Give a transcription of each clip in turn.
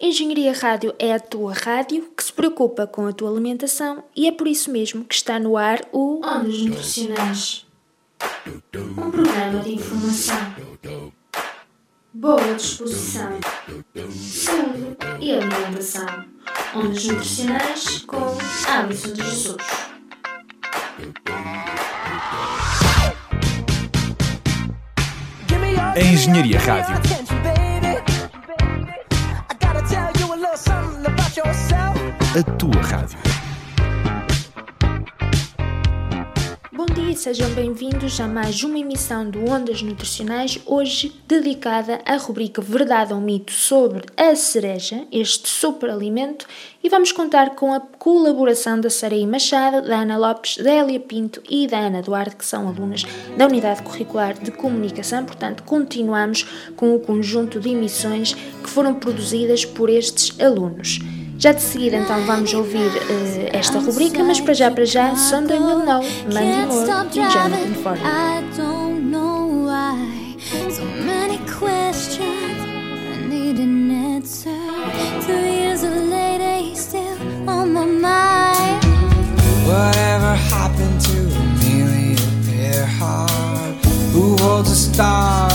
Engenharia Rádio é a tua rádio que se preocupa com a tua alimentação e é por isso mesmo que está no ar o Ondas Nutricionais. Um programa de informação, boa disposição, saúde e alimentação. Ondas Nutricionais com Alisson de Jesus. A Engenharia Rádio. A tua rádio. Bom dia sejam bem-vindos a mais uma emissão do Ondas Nutricionais, hoje dedicada à rubrica Verdade ou Mito sobre a cereja, este superalimento, e vamos contar com a colaboração da Sarai Machado, da Ana Lopes, da Elia Pinto e da Ana Duarte, que são alunas da Unidade Curricular de Comunicação. Portanto, continuamos com o conjunto de emissões que foram produzidas por estes alunos. Já de seguida, então, vamos ouvir uh, esta rubrica, mas para já, para já, Sunday Will Know, Mandy Moore e Jonathan Ford. I don't know why. So many questions. I need an answer. Two years later, he's still on my mind. Whatever happened to Amelia Earhart? Who holds the stars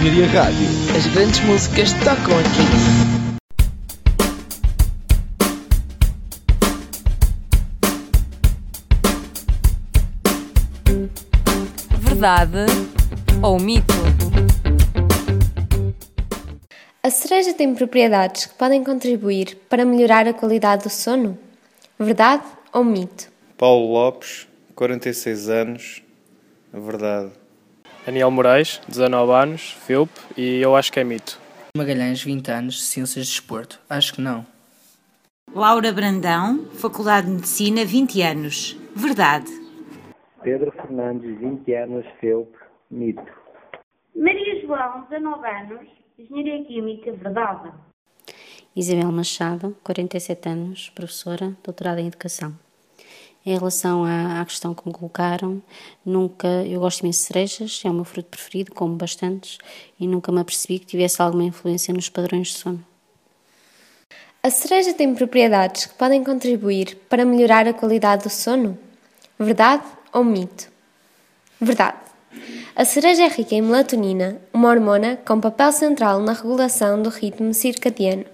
Engenharia Rádio. As grandes músicas tocam aqui. Verdade ou mito? A cereja tem propriedades que podem contribuir para melhorar a qualidade do sono? Verdade ou mito? Paulo Lopes, 46 anos, verdade. Daniel Moraes, 19 anos, FILP, e eu acho que é mito. Magalhães, 20 anos, Ciências de Desporto. Acho que não. Laura Brandão, Faculdade de Medicina, 20 anos. Verdade. Pedro Fernandes, 20 anos, FEUP, mito. Maria João, 19 anos, Engenharia Química, verdade. Isabel Machado, 47 anos, professora, doutorada em Educação. Em relação à, à, questão que me colocaram, nunca, eu gosto imenso de cerejas, é o meu fruto preferido, como bastantes, e nunca me apercebi que tivesse alguma influência nos padrões de sono. A cereja tem propriedades que podem contribuir para melhorar a qualidade do sono? Verdade ou mito? Verdade. A cereja é rica em melatonina, uma hormona com papel central na regulação do ritmo circadiano.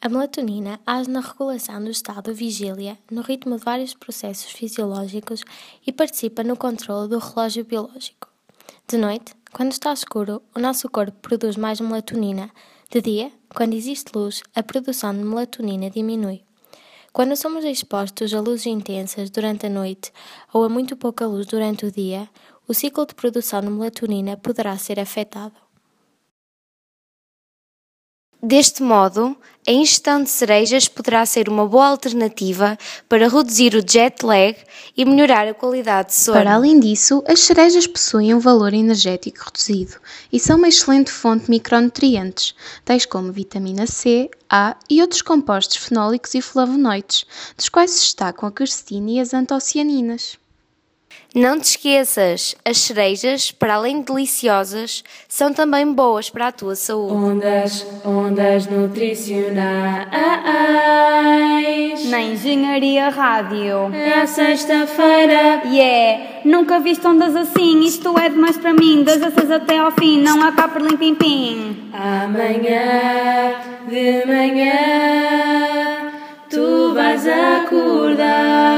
A melatonina age na regulação do estado de vigília, no ritmo de vários processos fisiológicos e participa no controle do relógio biológico. De noite, quando está escuro, o nosso corpo produz mais melatonina. De dia, quando existe luz, a produção de melatonina diminui. Quando somos expostos a luzes intensas durante a noite ou a muito pouca luz durante o dia, o ciclo de produção de melatonina poderá ser afetado. Deste modo, a ingestão de cerejas poderá ser uma boa alternativa para reduzir o jet lag e melhorar a qualidade de sono. Para além disso, as cerejas possuem um valor energético reduzido e são uma excelente fonte de micronutrientes, tais como vitamina C, A e outros compostos fenólicos e flavonoides, dos quais se destacam a quercetina e as antocianinas. Não te esqueças, as cerejas, para além de deliciosas, são também boas para a tua saúde. Ondas, ondas nutricionais. Na Engenharia Rádio. É a sexta-feira. Yeah, nunca viste ondas assim. Isto é demais para mim. Das a até ao fim. Não há cá por limpim pim. Amanhã, de manhã, tu vais acordar e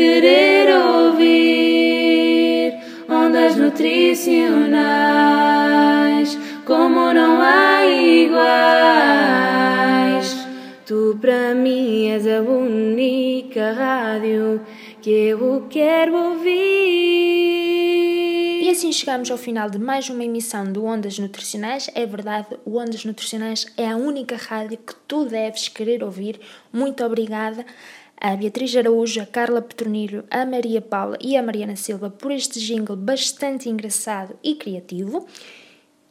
querer ouvir ondas nutricionais como não há iguais. Tu para mim és a única rádio que eu quero ouvir. E assim chegamos ao final de mais uma emissão do Ondas Nutricionais. É verdade, o Ondas Nutricionais é a única rádio que tu deves querer ouvir. Muito obrigada a Beatriz Araújo, a Carla Petronilho, a Maria Paula e a Mariana Silva por este jingle bastante engraçado e criativo.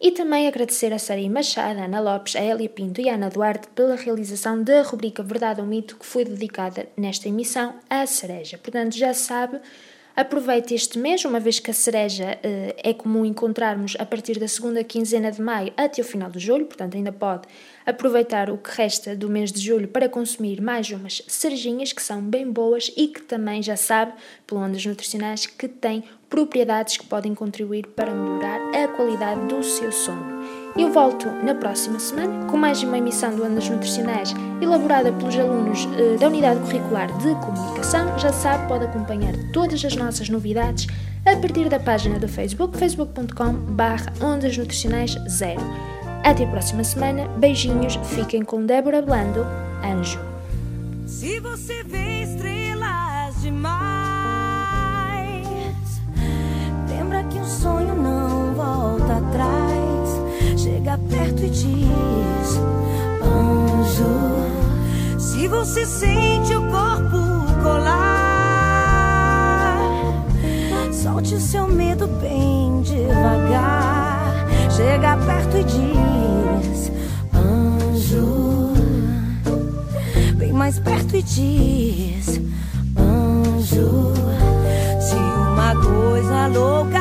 E também agradecer a Sara Machado, a Ana Lopes, a Elia Pinto e a Ana Duarte pela realização da rubrica Verdade ou Mito que foi dedicada nesta emissão à cereja. Portanto, já sabe, aproveite este mês, uma vez que a cereja eh, é comum encontrarmos a partir da segunda quinzena de maio até o final de julho, portanto ainda pode aproveitar o que resta do mês de julho para consumir mais umas cerejinhas que são bem boas e que também já sabe, pelo ondas nutricionais, que têm propriedades que podem contribuir para melhorar a qualidade do seu sono. Eu volto na próxima semana com mais uma emissão do Ondas Nutricionais elaborada pelos alunos eh, da Unidade Curricular de Comunicação. Já sabe, pode acompanhar todas as nossas novidades a partir da página do Facebook, facebook.com.br Ondas Nutricionais 0. Até a próxima semana. Beijinhos. Fiquem com Débora Blando, Anjo. Diz, anjo. Se você sente o corpo colar, solte o seu medo bem devagar chega perto e diz: Anjo, bem mais perto e diz: Anjo, se uma coisa louca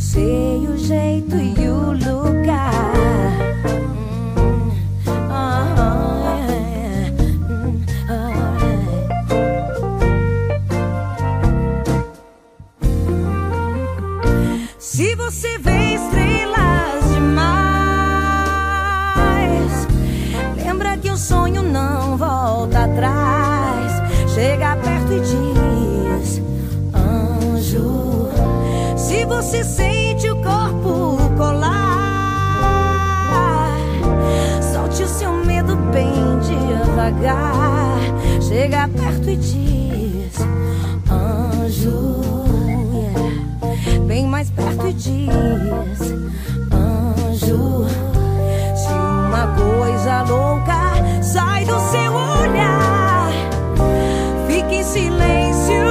sei o jeito e o lugar. devagar, chega perto e diz: Anjo, bem mais perto e diz: Anjo, se uma coisa louca sai do seu olhar, fique em silêncio.